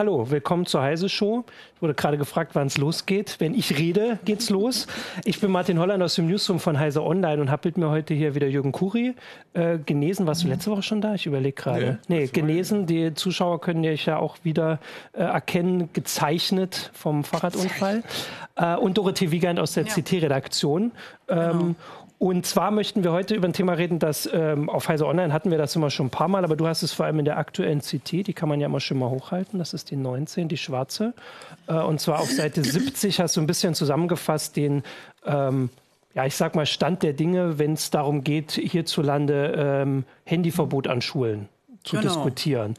Hallo, willkommen zur Heise Show. Ich wurde gerade gefragt, wann es losgeht. Wenn ich rede, geht's los. Ich bin Martin Holland aus dem Newsroom von Heise Online und habe mit mir heute hier wieder Jürgen Kuri äh, genesen. Warst du letzte Woche schon da? Ich überlege gerade. Nee, nee genesen. Die Zuschauer können dich ja auch wieder äh, erkennen, gezeichnet vom Fahrradunfall. Äh, und Dorothee Wiegand aus der ja. CT-Redaktion. Ähm, genau. Und zwar möchten wir heute über ein Thema reden, das ähm, auf Heise Online hatten wir das immer schon ein paar Mal, aber du hast es vor allem in der aktuellen CT, die kann man ja immer schon mal hochhalten. Das ist die 19, die schwarze. Äh, und zwar auf Seite 70 hast du ein bisschen zusammengefasst den, ähm, ja, ich sag mal, Stand der Dinge, wenn es darum geht, hierzulande ähm, Handyverbot an Schulen zu genau. diskutieren.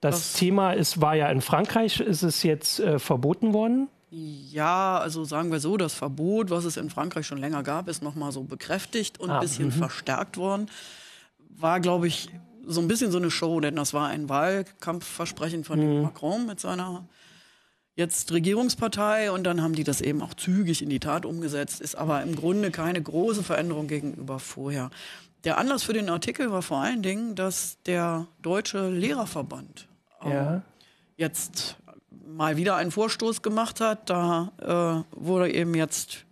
Das, das, Thema ist, war ja in Frankreich, ist es jetzt äh, verboten worden. Ja, also sagen wir so, das Verbot, was es in Frankreich schon länger gab, ist nochmal so bekräftigt und ein ah, bisschen -hmm. verstärkt worden. War, glaube ich, so ein bisschen so eine Show, denn das war ein Wahlkampfversprechen von mhm. Macron mit seiner jetzt Regierungspartei und dann haben die das eben auch zügig in die Tat umgesetzt, ist aber im Grunde keine große Veränderung gegenüber vorher. Der Anlass für den Artikel war vor allen Dingen, dass der Deutsche Lehrerverband ja. jetzt mal wieder einen Vorstoß gemacht hat. Da äh, wurde eben jetzt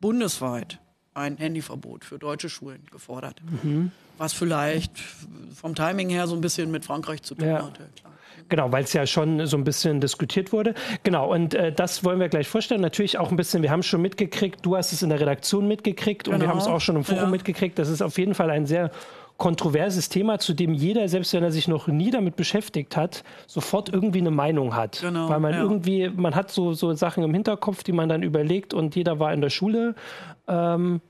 bundesweit ein Handyverbot für deutsche Schulen gefordert. Mhm. Was vielleicht vom Timing her so ein bisschen mit Frankreich zu tun ja. hatte. Klar. Genau, weil es ja schon so ein bisschen diskutiert wurde. Genau, und äh, das wollen wir gleich vorstellen. Natürlich auch ein bisschen, wir haben es schon mitgekriegt, du hast es in der Redaktion mitgekriegt genau. und wir genau. haben es auch schon im Forum ja. mitgekriegt. Das ist auf jeden Fall ein sehr kontroverses Thema, zu dem jeder, selbst wenn er sich noch nie damit beschäftigt hat, sofort irgendwie eine Meinung hat. Genau, Weil man ja. irgendwie, man hat so, so Sachen im Hinterkopf, die man dann überlegt und jeder war in der Schule. Ähm,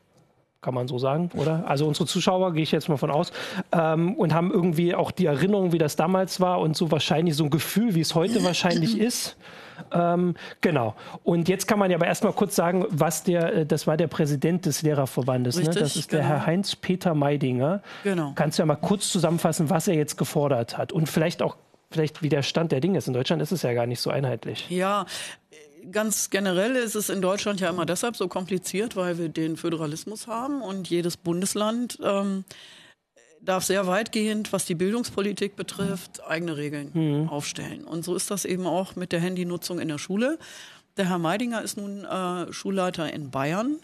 kann man so sagen, oder? Also unsere Zuschauer, gehe ich jetzt mal von aus, ähm, und haben irgendwie auch die Erinnerung, wie das damals war und so wahrscheinlich so ein Gefühl, wie es heute wahrscheinlich ist. Ähm, genau. Und jetzt kann man ja aber erstmal kurz sagen, was der, äh, das war der Präsident des Lehrerverbandes. Richtig, ne? Das ist genau. der Herr Heinz-Peter Meidinger. Genau. Kannst du ja mal kurz zusammenfassen, was er jetzt gefordert hat und vielleicht auch vielleicht wie der Stand der Dinge ist. In Deutschland ist es ja gar nicht so einheitlich. Ja, ganz generell ist es in Deutschland ja immer deshalb so kompliziert, weil wir den Föderalismus haben und jedes Bundesland ähm, darf sehr weitgehend, was die Bildungspolitik betrifft, eigene Regeln mhm. aufstellen. Und so ist das eben auch mit der Handynutzung in der Schule. Der Herr Meidinger ist nun äh, Schulleiter in Bayern.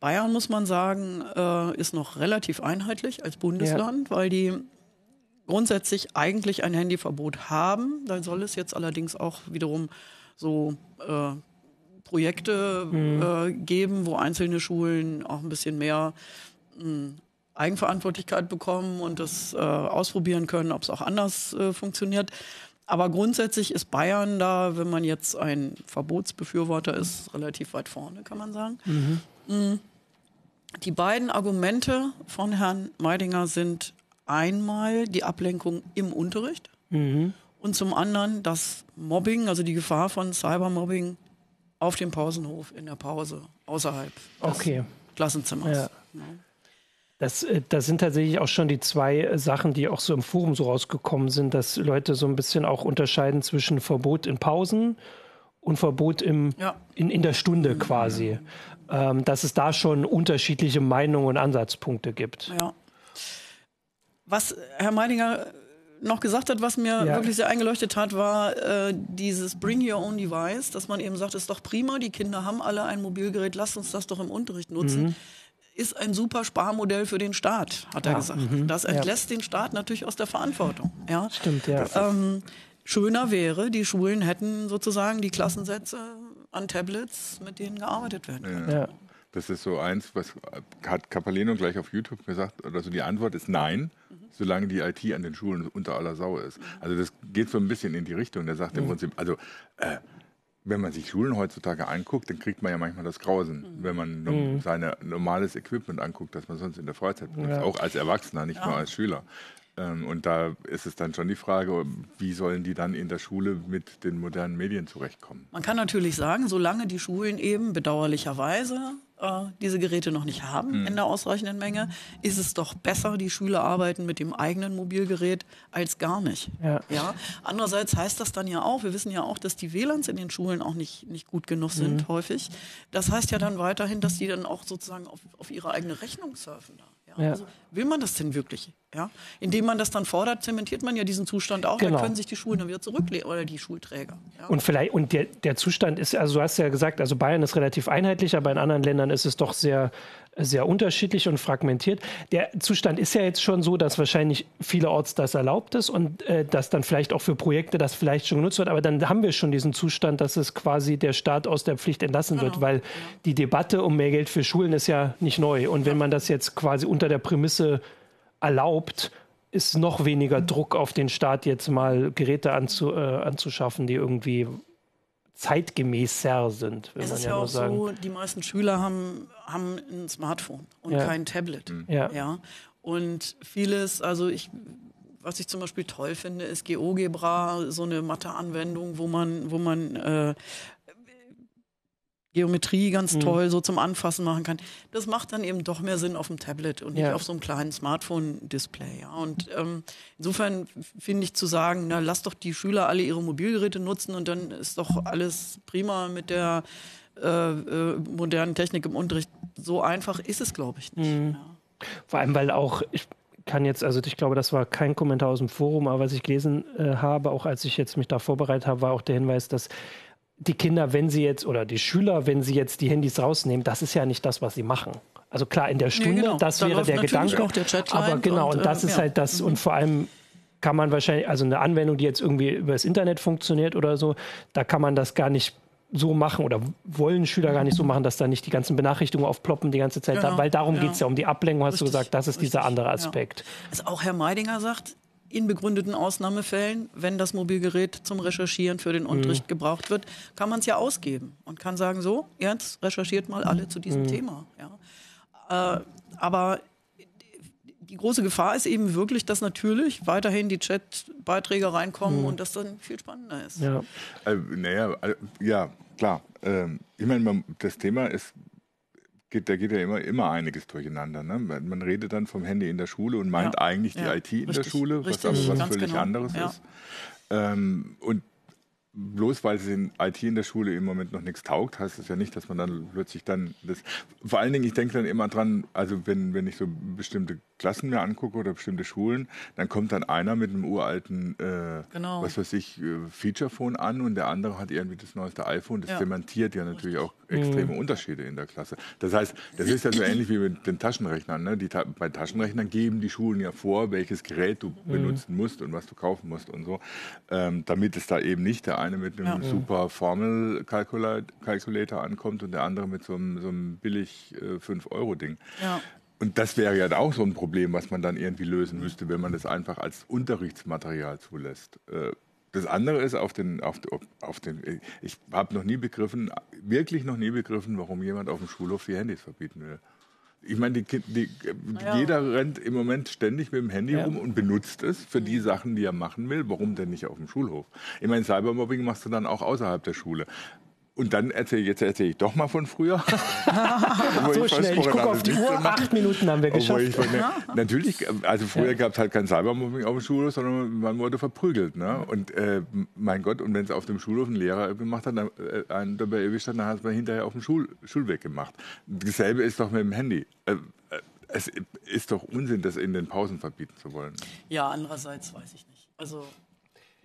Bayern, muss man sagen, äh, ist noch relativ einheitlich als Bundesland, ja. weil die grundsätzlich eigentlich ein Handyverbot haben. Da soll es jetzt allerdings auch wiederum so äh, Projekte mhm. äh, geben, wo einzelne Schulen auch ein bisschen mehr mh, hm, Eigenverantwortlichkeit bekommen und das äh, ausprobieren können, ob es auch anders äh, funktioniert. Aber grundsätzlich ist Bayern da, wenn man jetzt ein Verbotsbefürworter ist, relativ weit vorne, kann man sagen. Mhm. Mm. Die beiden Argumente von Herrn Meidinger sind einmal die Ablenkung im Unterricht mhm. und zum anderen das Mobbing, also die Gefahr von Cybermobbing auf dem Pausenhof in der Pause außerhalb okay. des Klassenzimmers. Ja. Ja. Das, äh, das sind tatsächlich auch schon die zwei Sachen, die auch so im Forum so rausgekommen sind, dass Leute so ein bisschen auch unterscheiden zwischen Verbot in Pausen und Verbot im, ja. in, in der Stunde quasi. Ähm, dass es da schon unterschiedliche Meinungen und Ansatzpunkte gibt. Ja. Was Herr Meidinger noch gesagt hat, was mir ja. wirklich sehr eingeleuchtet hat, war äh, dieses Bring Your Own Device, dass man eben sagt, ist doch prima, die Kinder haben alle ein Mobilgerät, lasst uns das doch im Unterricht nutzen. Mhm ist ein super Sparmodell für den Staat, hat er gesagt. Mhm, das entlässt ja. den Staat natürlich aus der Verantwortung. Ja? Stimmt, ja. Ähm, schöner wäre, die Schulen hätten sozusagen die Klassensätze an Tablets, mit denen gearbeitet werden kann. Ja. Das ist so eins, was hat Capaleno gleich auf YouTube gesagt, oder so die Antwort ist nein, mhm. solange die IT an den Schulen unter aller Sau ist. Also das geht so ein bisschen in die Richtung. Der sagt mhm. im Prinzip, also äh, wenn man sich Schulen heutzutage anguckt, dann kriegt man ja manchmal das Grausen, mhm. wenn man mhm. sein normales Equipment anguckt, das man sonst in der Freizeit benutzt, ja. auch als Erwachsener, nicht ja. nur als Schüler. Ähm, und da ist es dann schon die Frage, wie sollen die dann in der Schule mit den modernen Medien zurechtkommen? Man kann natürlich sagen, solange die Schulen eben bedauerlicherweise äh, diese Geräte noch nicht haben hm. in der ausreichenden Menge, ist es doch besser, die Schüler arbeiten mit dem eigenen Mobilgerät als gar nicht. Ja. ja? Andererseits heißt das dann ja auch, wir wissen ja auch, dass die WLANs in den Schulen auch nicht, nicht gut genug sind, mhm. häufig. Das heißt ja dann weiterhin, dass die dann auch sozusagen auf, auf ihre eigene Rechnung surfen. Da. Ja? Ja. Also, will man das denn wirklich? Ja? Indem man das dann fordert, zementiert man ja diesen Zustand auch. Genau. Da können sich die Schulen dann wieder zurücklegen oder die Schulträger. Ja? Und vielleicht, und der, der Zustand ist, also du hast ja gesagt, also Bayern ist relativ einheitlich, aber in anderen Ländern ist es doch sehr, sehr unterschiedlich und fragmentiert. Der Zustand ist ja jetzt schon so, dass wahrscheinlich vielerorts das erlaubt ist und äh, dass dann vielleicht auch für Projekte das vielleicht schon genutzt wird. Aber dann haben wir schon diesen Zustand, dass es quasi der Staat aus der Pflicht entlassen genau. wird, weil ja. die Debatte um mehr Geld für Schulen ist ja nicht neu. Und wenn man das jetzt quasi unter der Prämisse erlaubt, ist noch weniger Druck auf den Staat, jetzt mal Geräte anzu, äh, anzuschaffen, die irgendwie zeitgemäßer sind. es ist ja, ja auch sagen. so, die meisten Schüler haben, haben ein Smartphone und ja. kein Tablet. Mhm. Ja. ja. Und vieles, also ich, was ich zum Beispiel toll finde, ist GeoGebra, so eine Mathe-Anwendung, wo man, wo man äh, Geometrie ganz mhm. toll so zum Anfassen machen kann. Das macht dann eben doch mehr Sinn auf dem Tablet und nicht ja. auf so einem kleinen Smartphone-Display. Ja. Und ähm, insofern finde ich zu sagen, na lass doch die Schüler alle ihre Mobilgeräte nutzen und dann ist doch alles prima mit der äh, äh, modernen Technik im Unterricht. So einfach ist es, glaube ich, nicht. Mhm. Ja. Vor allem, weil auch ich kann jetzt, also ich glaube, das war kein Kommentar aus dem Forum, aber was ich gelesen äh, habe, auch als ich jetzt mich da vorbereitet habe, war auch der Hinweis, dass die Kinder, wenn sie jetzt, oder die Schüler, wenn sie jetzt die Handys rausnehmen, das ist ja nicht das, was sie machen. Also klar, in der Stunde, nee, genau. das da wäre der Gedanke. Auch der aber genau, und, und das äh, ist ja. halt das, mhm. und vor allem kann man wahrscheinlich, also eine Anwendung, die jetzt irgendwie über das Internet funktioniert oder so, da kann man das gar nicht so machen oder wollen Schüler gar nicht so machen, dass da nicht die ganzen Benachrichtigungen aufploppen die ganze Zeit, genau. weil darum ja. geht es ja um die Ablenkung, hast Richtig. du gesagt, das ist Richtig. dieser andere Aspekt. Ja. Also auch Herr Meidinger sagt, in begründeten Ausnahmefällen, wenn das Mobilgerät zum Recherchieren für den Unterricht mhm. gebraucht wird, kann man es ja ausgeben und kann sagen, so, jetzt recherchiert mal alle zu diesem mhm. Thema. Ja. Äh, aber die große Gefahr ist eben wirklich, dass natürlich weiterhin die Chat-Beiträge reinkommen mhm. und das dann viel spannender ist. Ja, äh, naja, äh, ja klar. Ähm, ich meine, das Thema ist geht, da geht ja immer, immer einiges durcheinander. Ne? Man redet dann vom Handy in der Schule und meint ja, eigentlich die IT in der Schule, was aber was völlig genau. anderes ja. ist. Ähm, und bloß weil es in IT in der Schule im Moment noch nichts taugt, heißt das ja nicht, dass man dann plötzlich dann das. Vor allen Dingen, ich denke dann immer dran, also wenn, wenn ich so bestimmte Klassen mir angucke oder bestimmte Schulen, dann kommt dann einer mit einem uralten, äh, genau. was weiß ich, äh, Feature-Phone an und der andere hat irgendwie das neueste iPhone. Das ja. dementiert ja natürlich auch extreme mhm. Unterschiede in der Klasse. Das heißt, das ist ja so ähnlich wie mit den Taschenrechnern. Ne? Die, bei Taschenrechnern geben die Schulen ja vor, welches Gerät du mhm. benutzen musst und was du kaufen musst und so, ähm, damit es da eben nicht der eine mit einem ja. super Formel-Calculator ankommt und der andere mit so einem, so einem billig äh, 5-Euro-Ding. Ja. Und das wäre ja auch so ein Problem, was man dann irgendwie lösen müsste, wenn man das einfach als Unterrichtsmaterial zulässt. Äh, das andere ist auf den, auf, auf den ich habe noch nie begriffen, wirklich noch nie begriffen, warum jemand auf dem Schulhof die Handys verbieten will. Ich meine, die, die, ja. jeder rennt im Moment ständig mit dem Handy ja. rum und benutzt es für die Sachen, die er machen will. Warum denn nicht auf dem Schulhof? Ich meine, Cybermobbing machst du dann auch außerhalb der Schule. Und dann erzähle jetzt erzähle ich doch mal von früher. so schnell, ich gucke auf die Uhr, acht Minuten haben wir geschafft. Ich, ne, natürlich, also früher ja. gab es halt kein Cybermobbing auf dem Schulhof, sondern man wurde verprügelt. Ne? Und äh, mein Gott, und wenn es auf dem Schulhof ein Lehrer gemacht hat, dann, äh, einen dabei erwischt hat, dann hat man hinterher auf dem Schul Schulweg gemacht. Dasselbe ist doch mit dem Handy. Äh, äh, es ist doch Unsinn, das in den Pausen verbieten zu wollen. Ja, andererseits weiß ich nicht. Also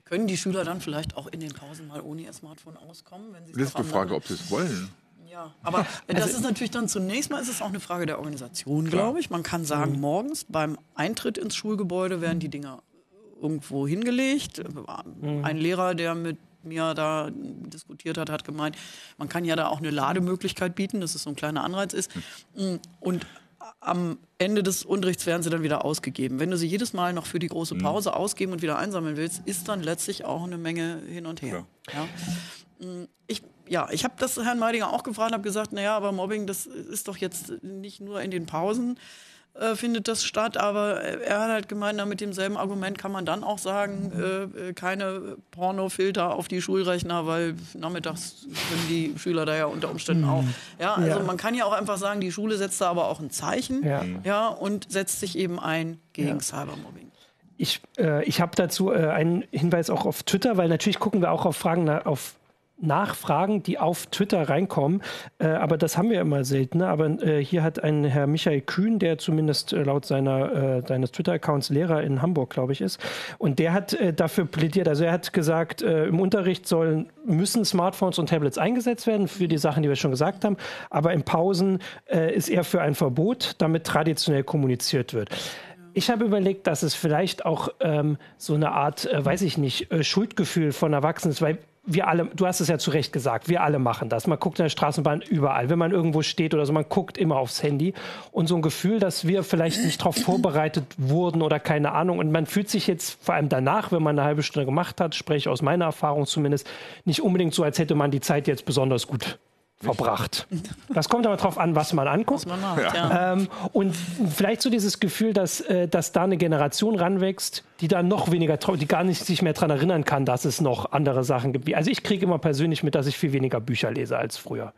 können die Schüler dann vielleicht auch in den Pausen mal ohne ihr Smartphone auskommen? Wenn sie das ist die Frage, ob sie es wollen. Ja, aber das also, ist natürlich dann zunächst mal ist es auch eine Frage der Organisation, glaube ich. Man kann sagen, mhm. morgens beim Eintritt ins Schulgebäude werden die Dinger irgendwo hingelegt. Mhm. Ein Lehrer, der mit mir da diskutiert hat, hat gemeint, man kann ja da auch eine Lademöglichkeit bieten, dass es so ein kleiner Anreiz ist. Mhm. Und am Ende des Unterrichts werden sie dann wieder ausgegeben. Wenn du sie jedes Mal noch für die große mhm. Pause ausgeben und wieder einsammeln willst, ist dann letztlich auch eine Menge hin und her. Ja. ja. Mm, ich, ja, ich habe das Herrn Meidinger auch gefragt und habe gesagt, naja, aber Mobbing, das ist doch jetzt nicht nur in den Pausen, äh, findet das statt, aber er hat halt gemeint, na, mit demselben Argument kann man dann auch sagen, äh, äh, keine Pornofilter auf die Schulrechner, weil nachmittags können die Schüler da ja unter Umständen auch. Mhm. Ja, also ja. man kann ja auch einfach sagen, die Schule setzt da aber auch ein Zeichen ja. ja und setzt sich eben ein gegen ja. Cybermobbing. Ich, äh, ich habe dazu äh, einen Hinweis auch auf Twitter, weil natürlich gucken wir auch auf Fragen auf Nachfragen, die auf Twitter reinkommen. Äh, aber das haben wir immer seltener. Aber äh, hier hat ein Herr Michael Kühn, der zumindest äh, laut seiner, äh, seines Twitter-Accounts Lehrer in Hamburg, glaube ich, ist. Und der hat äh, dafür plädiert. Also er hat gesagt, äh, im Unterricht sollen, müssen Smartphones und Tablets eingesetzt werden für die Sachen, die wir schon gesagt haben. Aber in Pausen ist er für ein Verbot, damit traditionell kommuniziert wird. Ich habe überlegt, dass es vielleicht auch ähm, so eine Art, äh, weiß ich nicht, äh, Schuldgefühl von Erwachsenen ist, weil wir alle, du hast es ja zu Recht gesagt, wir alle machen das. Man guckt in der Straßenbahn überall. Wenn man irgendwo steht oder so, man guckt immer aufs Handy. Und so ein Gefühl, dass wir vielleicht nicht darauf vorbereitet wurden oder keine Ahnung. Und man fühlt sich jetzt vor allem danach, wenn man eine halbe Stunde gemacht hat, spreche aus meiner Erfahrung zumindest, nicht unbedingt so, als hätte man die Zeit jetzt besonders gut verbracht. Das kommt aber darauf an, was man anguckt. Was man macht, ja. ähm, und vielleicht so dieses Gefühl, dass, äh, dass da eine Generation ranwächst, die da noch weniger, die gar nicht sich mehr daran erinnern kann, dass es noch andere Sachen gibt. Also ich kriege immer persönlich mit, dass ich viel weniger Bücher lese als früher.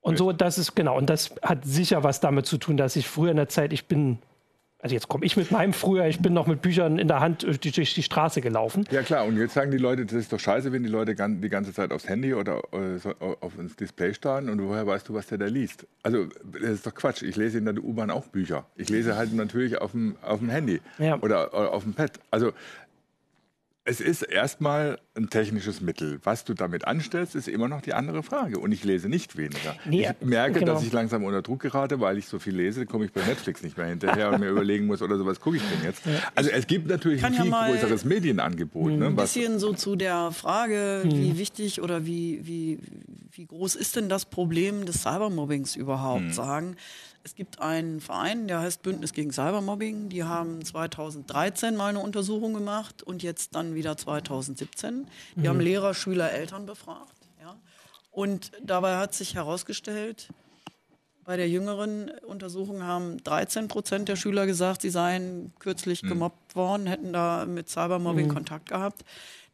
Und so, das ist genau. Und das hat sicher was damit zu tun, dass ich früher in der Zeit, ich bin also jetzt komme ich mit meinem früher, ich bin noch mit Büchern in der Hand durch die Straße gelaufen. Ja klar, und jetzt sagen die Leute, das ist doch scheiße, wenn die Leute die ganze Zeit aufs Handy oder äh, auf ins Display starren und woher weißt du, was der da liest? Also das ist doch Quatsch. Ich lese in der U-Bahn auch Bücher. Ich lese halt natürlich auf dem, auf dem Handy ja. oder, oder auf dem Pad. Also es ist erstmal ein technisches Mittel. Was du damit anstellst, ist immer noch die andere Frage. Und ich lese nicht weniger. Nee, ich merke, genau. dass ich langsam unter Druck gerate, weil ich so viel lese, komme ich bei Netflix nicht mehr hinterher und mir überlegen muss, oder so, was gucke ich denn jetzt? Also es gibt natürlich ein viel ja größeres Medienangebot. Ne, ein bisschen so zu der Frage, wie hm. wichtig oder wie, wie, wie groß ist denn das Problem des Cybermobbings überhaupt, hm. sagen. Es gibt einen Verein, der heißt Bündnis gegen Cybermobbing. Die haben 2013 mal eine Untersuchung gemacht und jetzt dann wieder 2017. Die mhm. haben Lehrer, Schüler, Eltern befragt. Ja. Und dabei hat sich herausgestellt, bei der jüngeren Untersuchung haben 13 Prozent der Schüler gesagt, sie seien kürzlich mhm. gemobbt worden, hätten da mit Cybermobbing mhm. Kontakt gehabt.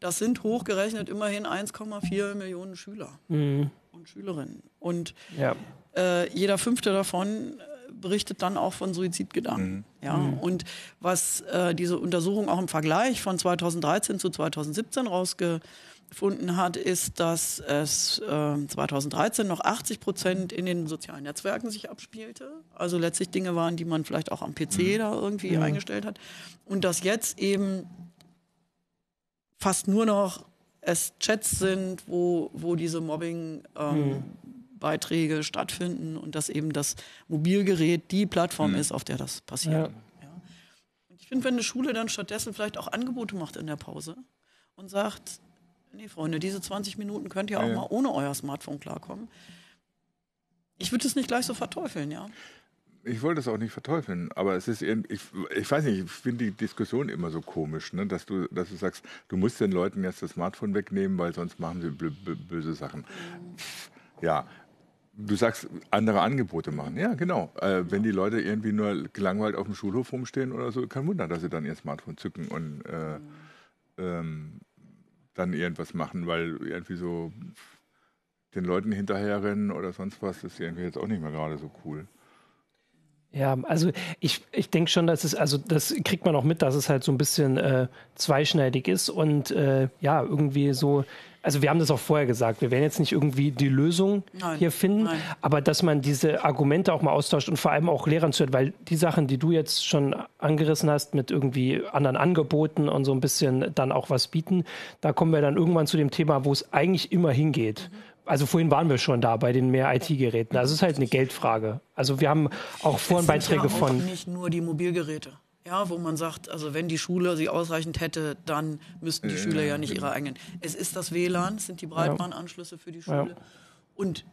Das sind hochgerechnet immerhin 1,4 Millionen Schüler mhm. Und Schülerinnen. Und ja. Äh, jeder fünfte davon äh, berichtet dann auch von Suizidgedanken. Mhm. Ja, mhm. und was äh, diese Untersuchung auch im Vergleich von 2013 zu 2017 rausgefunden hat, ist, dass es äh, 2013 noch 80 Prozent in den sozialen Netzwerken sich abspielte. Also letztlich Dinge waren, die man vielleicht auch am PC mhm. da irgendwie mhm. eingestellt hat. Und dass jetzt eben fast nur noch es Chats sind, wo, wo diese Mobbing ähm. Beiträge stattfinden und dass eben das Mobilgerät die Plattform mhm. ist, auf der das passiert. Ja. Ja. Und ich finde, wenn eine Schule dann stattdessen vielleicht auch Angebote macht in der Pause und sagt, nee, Freunde, diese 20 Minuten könnt ihr auch ja. mal ohne euer Smartphone klarkommen. Ich würde es nicht gleich so verteufeln, ja. Ich wollte es auch nicht verteufeln, aber es ist irgendwie, ich, ich weiß nicht, ich finde die Diskussion immer so komisch, ne? dass, du, dass du sagst, du musst den Leuten jetzt das Smartphone wegnehmen, weil sonst machen sie böse Sachen. Ja, Du sagst, andere Angebote machen. Ja, genau. Äh, wenn die Leute irgendwie nur gelangweilt auf dem Schulhof rumstehen oder so, kein Wunder, dass sie dann ihr Smartphone zücken und äh, ähm, dann irgendwas machen, weil irgendwie so den Leuten hinterherrennen oder sonst was, ist irgendwie jetzt auch nicht mehr gerade so cool. Ja, also ich, ich denke schon, dass es, also das kriegt man auch mit, dass es halt so ein bisschen äh, zweischneidig ist und äh, ja, irgendwie so, also wir haben das auch vorher gesagt, wir werden jetzt nicht irgendwie die Lösung nein, hier finden, nein. aber dass man diese Argumente auch mal austauscht und vor allem auch Lehrern zuhört, weil die Sachen, die du jetzt schon angerissen hast mit irgendwie anderen Angeboten und so ein bisschen dann auch was bieten, da kommen wir dann irgendwann zu dem Thema, wo es eigentlich immer hingeht. Mhm. Also vorhin waren wir schon da bei den mehr IT-Geräten. Also es ist halt eine Geldfrage. Also wir haben auch vorhin Beiträge ja auch von nicht nur die Mobilgeräte. Ja, wo man sagt, also wenn die Schule sie ausreichend hätte, dann müssten die ja, Schüler ja nicht ihre eigenen. Es ist das WLAN, es sind die Breitbandanschlüsse für die Schule. Ja. Und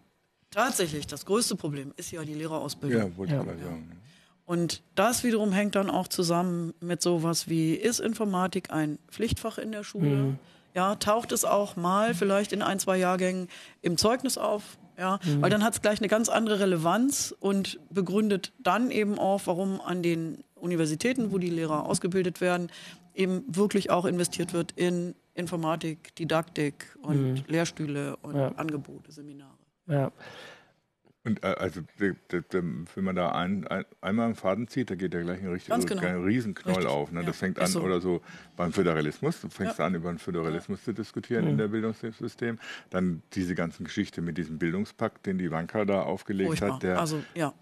tatsächlich, das größte Problem ist ja die Lehrerausbildung. Ja, wollte ich ja. sagen. Und das wiederum hängt dann auch zusammen mit sowas wie, ist Informatik ein Pflichtfach in der Schule? Mhm. Ja, taucht es auch mal vielleicht in ein, zwei Jahrgängen im Zeugnis auf? Ja, mhm. weil dann hat es gleich eine ganz andere Relevanz und begründet dann eben auch, warum an den Universitäten, wo die Lehrer ausgebildet werden, eben wirklich auch investiert wird in Informatik, Didaktik und mhm. Lehrstühle und ja. Angebote, Seminare. Ja. Und äh, also wenn man da ein, ein, einmal einen Faden zieht, da geht ja gleich ein, richtig, genau. ein Riesenknoll Richtig. auf. Ne? Ja. Das fängt an so. oder so beim Föderalismus. Du fängst ja. an, über den Föderalismus ja. zu diskutieren mhm. in der Bildungssystem. Dann diese ganzen Geschichte mit diesem Bildungspakt, den die Wanka da aufgelegt Furchtbar. hat. Der also, ja.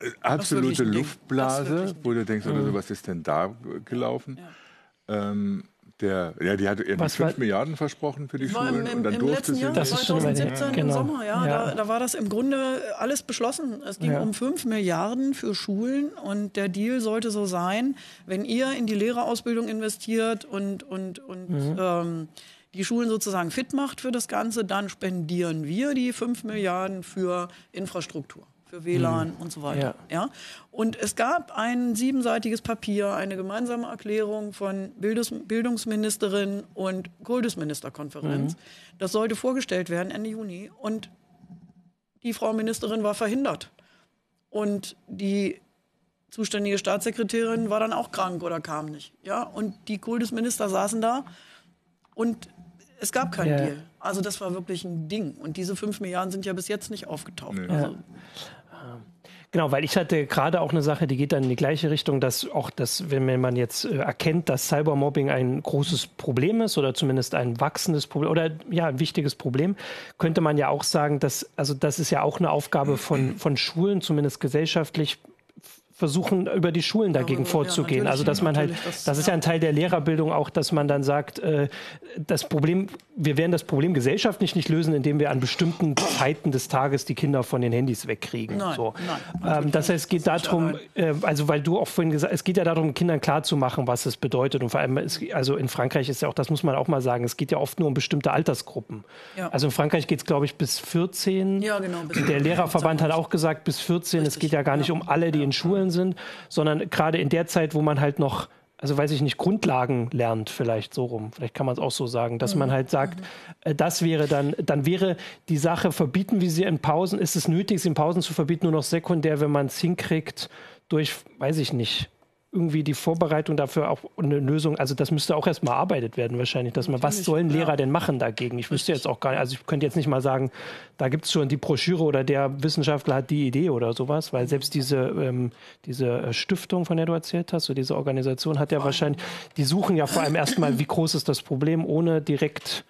Äh, absolute Luftblase, wo du denkst, mhm. oder so, was ist denn da gelaufen? Ähm, der, ja, die hat irgendwie 5 Milliarden versprochen für die Schulen im, im, und dann im durfte sie Jahr, das 2017 genau. im Sommer, ja, ja. Da, da, war das im Grunde alles beschlossen. Es ging ja. um 5 Milliarden für Schulen und der Deal sollte so sein, wenn ihr in die Lehrerausbildung investiert und, und, und mhm. ähm, die Schulen sozusagen fit macht für das Ganze, dann spendieren wir die 5 Milliarden für Infrastruktur für WLAN mhm. und so weiter. Ja. ja. Und es gab ein siebenseitiges Papier, eine gemeinsame Erklärung von Bildungs Bildungsministerin und Kultusministerkonferenz. Mhm. Das sollte vorgestellt werden Ende Juni. Und die Frau Ministerin war verhindert. Und die zuständige Staatssekretärin war dann auch krank oder kam nicht. Ja, und die Kultusminister saßen da und es gab keinen ja. Deal. Also das war wirklich ein Ding. Und diese fünf Milliarden sind ja bis jetzt nicht aufgetaucht. Nee. Also, Genau, weil ich hatte gerade auch eine Sache, die geht dann in die gleiche Richtung, dass auch das, wenn man jetzt äh, erkennt, dass Cybermobbing ein großes Problem ist oder zumindest ein wachsendes Problem oder ja, ein wichtiges Problem, könnte man ja auch sagen, dass, also das ist ja auch eine Aufgabe von, von Schulen, zumindest gesellschaftlich versuchen, über die Schulen dagegen ja, vorzugehen. Ja, also dass man halt, das, das ist ja ein Teil der Lehrerbildung auch, dass man dann sagt, äh, das Problem, wir werden das Problem gesellschaftlich nicht lösen, indem wir an bestimmten Zeiten des Tages die Kinder von den Handys wegkriegen. Nein, so. nein, ähm, das heißt, es geht darum, äh, also weil du auch vorhin gesagt, es geht ja darum, Kindern klarzumachen, was es bedeutet. Und vor allem, es, also in Frankreich ist ja auch, das muss man auch mal sagen, es geht ja oft nur um bestimmte Altersgruppen. Ja. Also in Frankreich geht es, glaube ich, bis 14. Ja, genau. Der Lehrerverband hat auch gesagt, bis 14. Richtig. Es geht ja gar nicht um alle, die in Schulen Schulen sind, sondern gerade in der Zeit, wo man halt noch also weiß ich nicht, Grundlagen lernt, vielleicht so rum. Vielleicht kann man es auch so sagen, dass mhm. man halt sagt, äh, das wäre dann, dann wäre die Sache, verbieten wir sie in Pausen, ist es nötig, sie in Pausen zu verbieten, nur noch sekundär, wenn man es hinkriegt, durch, weiß ich nicht, irgendwie die Vorbereitung dafür auch eine Lösung, also das müsste auch erstmal erarbeitet werden wahrscheinlich, dass man, was sollen Lehrer ja. denn machen dagegen? Ich wüsste jetzt auch gar nicht, also ich könnte jetzt nicht mal sagen, da gibt es schon die Broschüre oder der Wissenschaftler hat die Idee oder sowas, weil selbst diese, ähm, diese äh, Stiftung, von der du erzählt hast, so diese Organisation hat ja wahrscheinlich, die suchen ja vor allem erstmal, wie groß ist das Problem, ohne direkt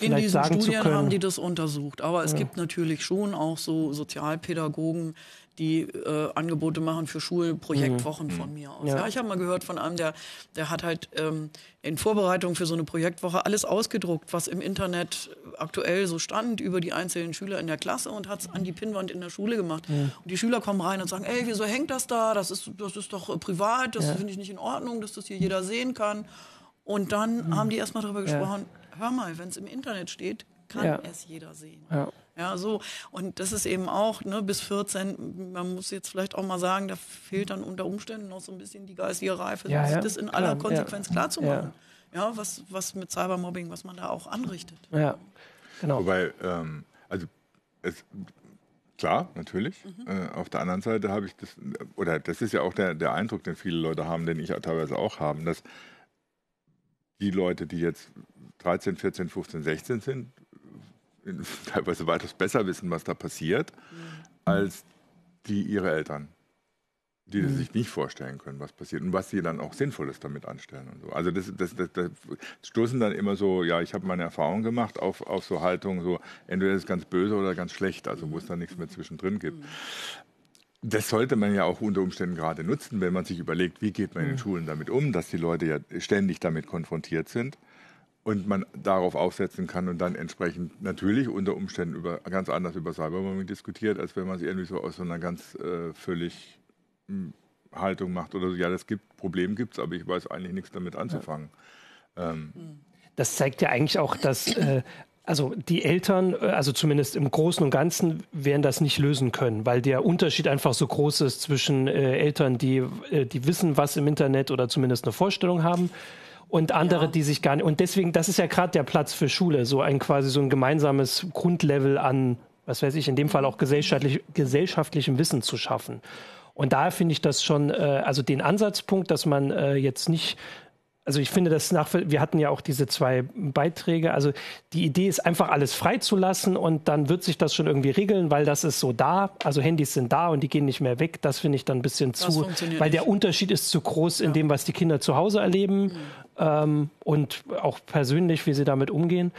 in diesen Studien haben die das untersucht. Aber es ja. gibt natürlich schon auch so Sozialpädagogen, die äh, Angebote machen für Schulprojektwochen mhm. von mir aus. Ja. ja ich habe mal gehört von einem, der, der hat halt ähm, in Vorbereitung für so eine Projektwoche alles ausgedruckt, was im Internet aktuell so stand über die einzelnen Schüler in der Klasse und hat es an die Pinnwand in der Schule gemacht. Mhm. Und die Schüler kommen rein und sagen, ey, wieso hängt das da? Das ist, das ist doch äh, privat, das ja. finde ich nicht in Ordnung, dass das hier jeder sehen kann. Und dann mhm. haben die erstmal darüber gesprochen, ja. hör mal, wenn es im Internet steht, kann es jeder sehen. Ja. Ja, so. Und das ist eben auch, ne, bis 14, man muss jetzt vielleicht auch mal sagen, da fehlt dann unter Umständen noch so ein bisschen die geistige Reife, ja, ja, das in klar, aller Konsequenz ja. klarzumachen. Ja. ja, was, was mit Cybermobbing, was man da auch anrichtet. Ja, genau. Wobei, ähm, also es, Klar, natürlich. Mhm. Äh, auf der anderen Seite habe ich das, oder das ist ja auch der, der Eindruck, den viele Leute haben, den ich teilweise auch habe, dass die Leute, die jetzt 13, 14, 15, 16 sind, teilweise weitaus besser wissen, was da passiert, mhm. als die ihre Eltern, die mhm. sich nicht vorstellen können, was passiert und was sie dann auch Sinnvolles damit anstellen. Und so. Also das, das, das, das stoßen dann immer so, ja, ich habe meine Erfahrung gemacht auf, auf so Haltungen, so entweder ist es ganz böse oder ganz schlecht, also wo es dann nichts mehr zwischendrin gibt. Mhm. Das sollte man ja auch unter Umständen gerade nutzen, wenn man sich überlegt, wie geht man in den mhm. Schulen damit um, dass die Leute ja ständig damit konfrontiert sind und man darauf aufsetzen kann und dann entsprechend natürlich unter Umständen über, ganz anders über Cybermobbing diskutiert, als wenn man es irgendwie so aus so einer ganz äh, völlig hm, Haltung macht oder so, ja, das gibt, Problem gibt es, aber ich weiß eigentlich nichts damit anzufangen. Ja. Ähm. Das zeigt ja eigentlich auch, dass äh, also die Eltern, äh, also zumindest im Großen und Ganzen, werden das nicht lösen können, weil der Unterschied einfach so groß ist zwischen äh, Eltern, die, äh, die wissen, was im Internet oder zumindest eine Vorstellung haben und andere, ja. die sich gar nicht. Und deswegen, das ist ja gerade der Platz für Schule, so ein quasi so ein gemeinsames Grundlevel an, was weiß ich, in dem Fall auch gesellschaftlich, gesellschaftlichem Wissen zu schaffen. Und da finde ich das schon, äh, also den Ansatzpunkt, dass man äh, jetzt nicht also ich finde das nach, wir hatten ja auch diese zwei Beiträge, also die Idee ist einfach alles freizulassen und dann wird sich das schon irgendwie regeln, weil das ist so da, also Handys sind da und die gehen nicht mehr weg, das finde ich dann ein bisschen zu, weil der Unterschied ist zu groß in ja. dem, was die Kinder zu Hause erleben mhm. ähm, und auch persönlich, wie sie damit umgehen.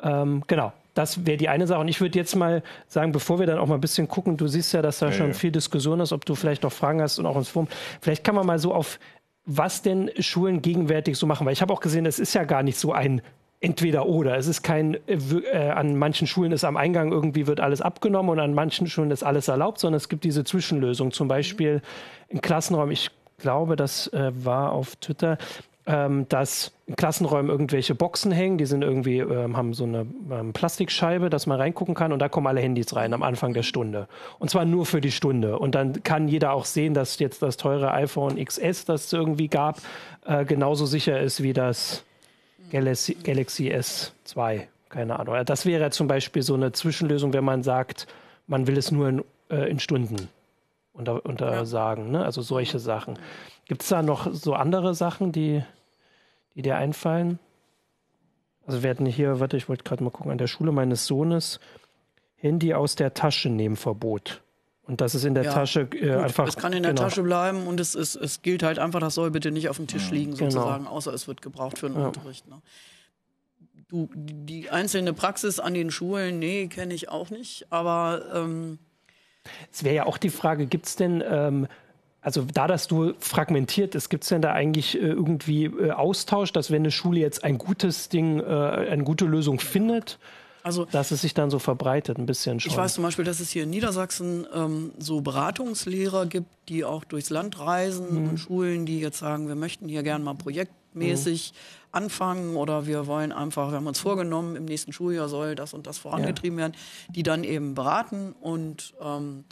Ähm, genau, das wäre die eine Sache. Und ich würde jetzt mal sagen, bevor wir dann auch mal ein bisschen gucken, du siehst ja, dass da ja, schon ja. viel Diskussion ist, ob du vielleicht noch Fragen hast und auch ins Forum. Vielleicht kann man mal so auf was denn Schulen gegenwärtig so machen. Weil ich habe auch gesehen, es ist ja gar nicht so ein entweder oder. Es ist kein, äh, äh, an manchen Schulen ist am Eingang irgendwie wird alles abgenommen und an manchen Schulen ist alles erlaubt, sondern es gibt diese Zwischenlösung. Zum Beispiel in Klassenräumen, ich glaube, das äh, war auf Twitter, ähm, dass in Klassenräumen irgendwelche Boxen hängen, die sind irgendwie, ähm, haben so eine ähm, Plastikscheibe, dass man reingucken kann und da kommen alle Handys rein am Anfang der Stunde. Und zwar nur für die Stunde. Und dann kann jeder auch sehen, dass jetzt das teure iPhone XS, das es irgendwie gab, äh, genauso sicher ist wie das Galaxy, Galaxy S2. Keine Ahnung. Das wäre zum Beispiel so eine Zwischenlösung, wenn man sagt, man will es nur in, äh, in Stunden unter, untersagen. Ja. Ne? Also solche Sachen. Gibt es da noch so andere Sachen, die die dir einfallen? Also wir hatten hier, warte, ich wollte gerade mal gucken, an der Schule meines Sohnes Handy aus der Tasche nehmen Verbot. Und das ist in der ja, Tasche äh, einfach. Es kann in der genau. Tasche bleiben und es, es, es gilt halt einfach, das soll bitte nicht auf dem Tisch liegen, genau. sozusagen, genau. außer es wird gebraucht für den ja. Unterricht. Ne? Du, die einzelne Praxis an den Schulen, nee, kenne ich auch nicht. Aber ähm, es wäre ja auch die Frage, gibt es denn ähm, also da das du fragmentiert ist, gibt es denn da eigentlich äh, irgendwie äh, Austausch, dass wenn eine Schule jetzt ein gutes Ding, äh, eine gute Lösung findet, also, dass es sich dann so verbreitet, ein bisschen schon. Ich weiß zum Beispiel, dass es hier in Niedersachsen ähm, so Beratungslehrer gibt, die auch durchs Land reisen mhm. und Schulen, die jetzt sagen, wir möchten hier gerne mal projektmäßig mhm. anfangen oder wir wollen einfach, wir haben uns vorgenommen, im nächsten Schuljahr soll das und das vorangetrieben ja. werden, die dann eben beraten und ähm,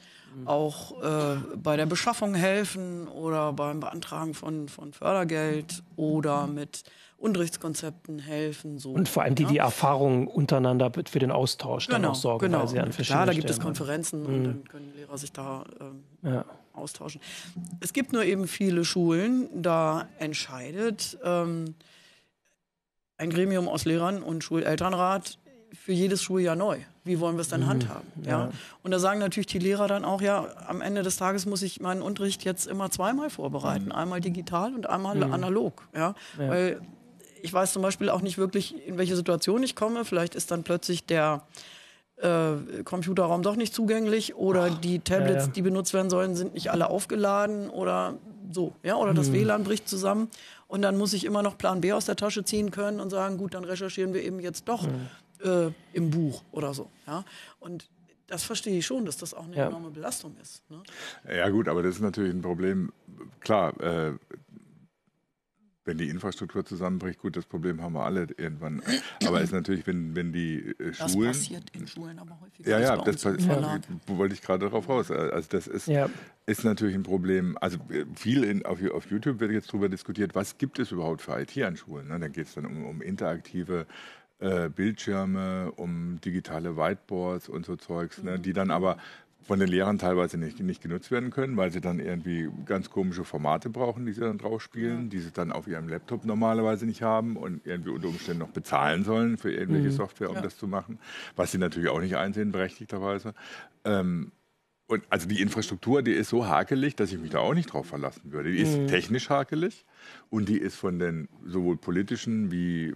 auch äh, bei der Beschaffung helfen oder beim Beantragen von, von Fördergeld oder mit Unterrichtskonzepten helfen. So, und vor allem die, ja. die Erfahrungen untereinander für den Austausch genau, dann auch sorgen, genau. weil sie an verschiedenen Klar, da gibt es Konferenzen mhm. und dann können Lehrer sich da ähm, ja. austauschen. Es gibt nur eben viele Schulen, da entscheidet ähm, ein Gremium aus Lehrern und Schulelternrat für jedes Schuljahr neu. Wie wollen wir es dann mhm, handhaben? Ja. ja. Und da sagen natürlich die Lehrer dann auch, ja, am Ende des Tages muss ich meinen Unterricht jetzt immer zweimal vorbereiten. Mhm. Einmal digital und einmal mhm. analog. Ja? ja? Weil ich weiß zum Beispiel auch nicht wirklich, in welche Situation ich komme. Vielleicht ist dann plötzlich der äh, Computerraum doch nicht zugänglich oder Ach, die Tablets, ja, die benutzt werden sollen, sind nicht alle aufgeladen oder so. Ja? Oder das mhm. WLAN bricht zusammen. Und dann muss ich immer noch Plan B aus der Tasche ziehen können und sagen, gut, dann recherchieren wir eben jetzt doch mhm äh, im Buch oder so. Ja? Und das verstehe ich schon, dass das auch eine ja. enorme Belastung ist. Ne? Ja gut, aber das ist natürlich ein Problem. Klar, äh, wenn die Infrastruktur zusammenbricht, gut, das Problem haben wir alle irgendwann. Aber es ist natürlich, wenn, wenn die äh, Schulen. Das passiert in Schulen aber häufig. Ja, ja, das ja. wollte ich gerade darauf raus. Also das ist, ja. ist natürlich ein Problem. Also äh, viel in, auf, auf YouTube wird jetzt darüber diskutiert, was gibt es überhaupt für IT an Schulen. Ne? Da geht es dann um, um interaktive äh, Bildschirme, um digitale Whiteboards und so Zeugs, ne, die dann aber von den Lehrern teilweise nicht, nicht genutzt werden können, weil sie dann irgendwie ganz komische Formate brauchen, die sie dann drauf spielen, die sie dann auf ihrem Laptop normalerweise nicht haben und irgendwie unter Umständen noch bezahlen sollen für irgendwelche mhm. Software, um ja. das zu machen, was sie natürlich auch nicht einsehen, berechtigterweise. Ähm, und also die Infrastruktur, die ist so hakelig, dass ich mich da auch nicht drauf verlassen würde. Die ist mhm. technisch hakelig und die ist von den sowohl politischen wie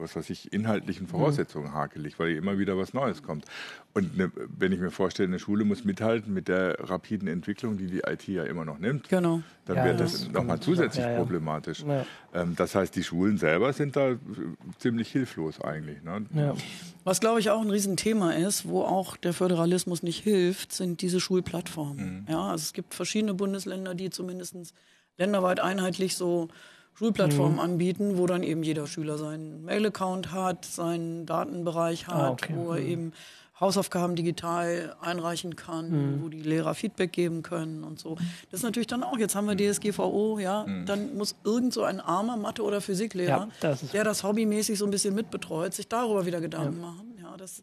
was weiß ich, inhaltlichen mhm. Voraussetzungen mhm. hakelig, weil immer wieder was Neues kommt. Und ne, wenn ich mir vorstelle, eine Schule muss mithalten mit der rapiden Entwicklung, die die IT ja immer noch nimmt, genau. dann ja, wird das, das nochmal zusätzlich ja, ja. problematisch. Ähm, das heißt, die Schulen selber sind da ziemlich hilflos eigentlich. Ne? Was, glaube ich, auch ein Riesenthema ist, wo auch der Föderalismus nicht hilft, sind diese Schulplattformen. Mhm. Ja, also es gibt verschiedene Bundesländer, die zumindest länderweit einheitlich so Schulplattformen mhm. anbieten, wo dann eben jeder Schüler seinen Mail-Account hat, seinen Datenbereich ah, hat, ah, okay. wo er mhm. eben Hausaufgaben digital einreichen kann, mhm. wo die Lehrer Feedback geben können und so. Das ist natürlich dann auch, jetzt haben wir DSGVO, ja, mhm. dann muss irgend so ein armer Mathe- oder Physiklehrer, ja, das der das hobbymäßig so ein bisschen mitbetreut, sich darüber wieder Gedanken ja. machen. Ja, das,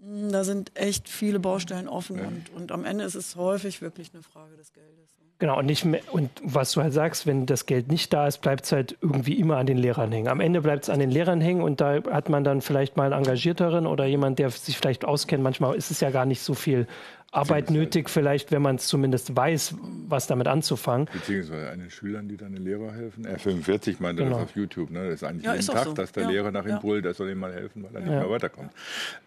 da sind echt viele Baustellen offen ja. und, und am Ende ist es häufig wirklich eine Frage des Geldes. Genau, und nicht mehr, und was du halt sagst, wenn das Geld nicht da ist, bleibt es halt irgendwie immer an den Lehrern hängen. Am Ende bleibt es an den Lehrern hängen und da hat man dann vielleicht mal einen Engagierteren oder jemand, der sich vielleicht auskennt. Manchmal ist es ja gar nicht so viel Arbeit nötig, vielleicht, wenn man es zumindest weiß, was damit anzufangen. Beziehungsweise an den Schülern, die dann den Lehrer helfen. R45 meinte genau. das auf YouTube. Ne? Das ist eigentlich ja, jeden Tag, so. dass der ja. Lehrer nach ihm ja. brüllt, er soll ihm mal helfen, weil er nicht mehr weiterkommt.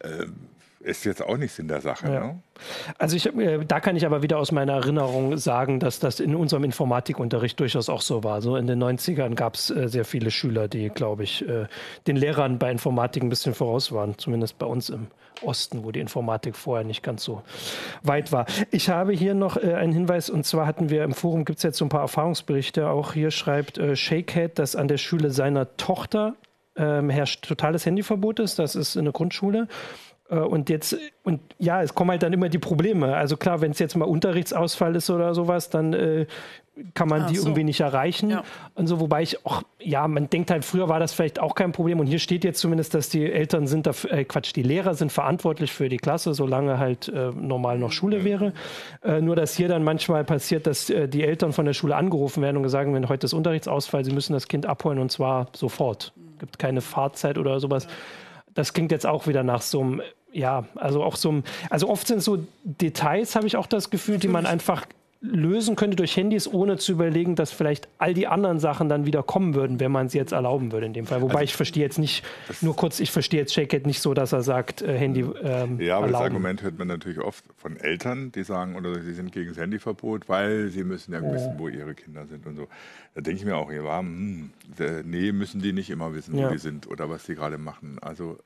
Ähm, ist jetzt auch nichts in der Sache. Ja. Ne? Also ich, äh, da kann ich aber wieder aus meiner Erinnerung sagen, dass das in unserem Informatikunterricht durchaus auch so war. So in den 90ern gab es äh, sehr viele Schüler, die, glaube ich, äh, den Lehrern bei Informatik ein bisschen voraus waren, zumindest bei uns im Osten, wo die Informatik vorher nicht ganz so weit war. Ich habe hier noch äh, einen Hinweis und zwar hatten wir im Forum, gibt es jetzt so ein paar Erfahrungsberichte. Auch hier schreibt äh, Shakehead, dass an der Schule seiner Tochter ähm, herrscht totales Handyverbot ist. Das ist in der Grundschule. Äh, und jetzt, und ja, es kommen halt dann immer die Probleme. Also klar, wenn es jetzt mal Unterrichtsausfall ist oder sowas, dann äh, kann man Ach die so. irgendwie nicht erreichen. Ja. Und so, wobei ich auch, ja, man denkt halt, früher war das vielleicht auch kein Problem. Und hier steht jetzt zumindest, dass die Eltern sind, dafür, äh, Quatsch, die Lehrer sind verantwortlich für die Klasse, solange halt äh, normal noch Schule wäre. Äh, nur, dass hier dann manchmal passiert, dass äh, die Eltern von der Schule angerufen werden und gesagt werden, heute ist Unterrichtsausfall, sie müssen das Kind abholen und zwar sofort. Es gibt keine Fahrzeit oder sowas. Das klingt jetzt auch wieder nach so einem ja, also auch so, also oft sind so Details, habe ich auch das Gefühl, die man einfach lösen könnte durch Handys, ohne zu überlegen, dass vielleicht all die anderen Sachen dann wieder kommen würden, wenn man sie jetzt erlauben würde in dem Fall. Wobei also, ich verstehe jetzt nicht, nur kurz, ich verstehe jetzt Shakehead nicht so, dass er sagt, äh, Handy ähm, Ja, aber erlauben. das Argument hört man natürlich oft von Eltern, die sagen, oder sie sind gegen das Handyverbot, weil sie müssen ja oh. wissen, wo ihre Kinder sind und so. Da denke ich mir auch, ja, hm, nee, müssen die nicht immer wissen, wo ja. die sind oder was sie gerade machen. Also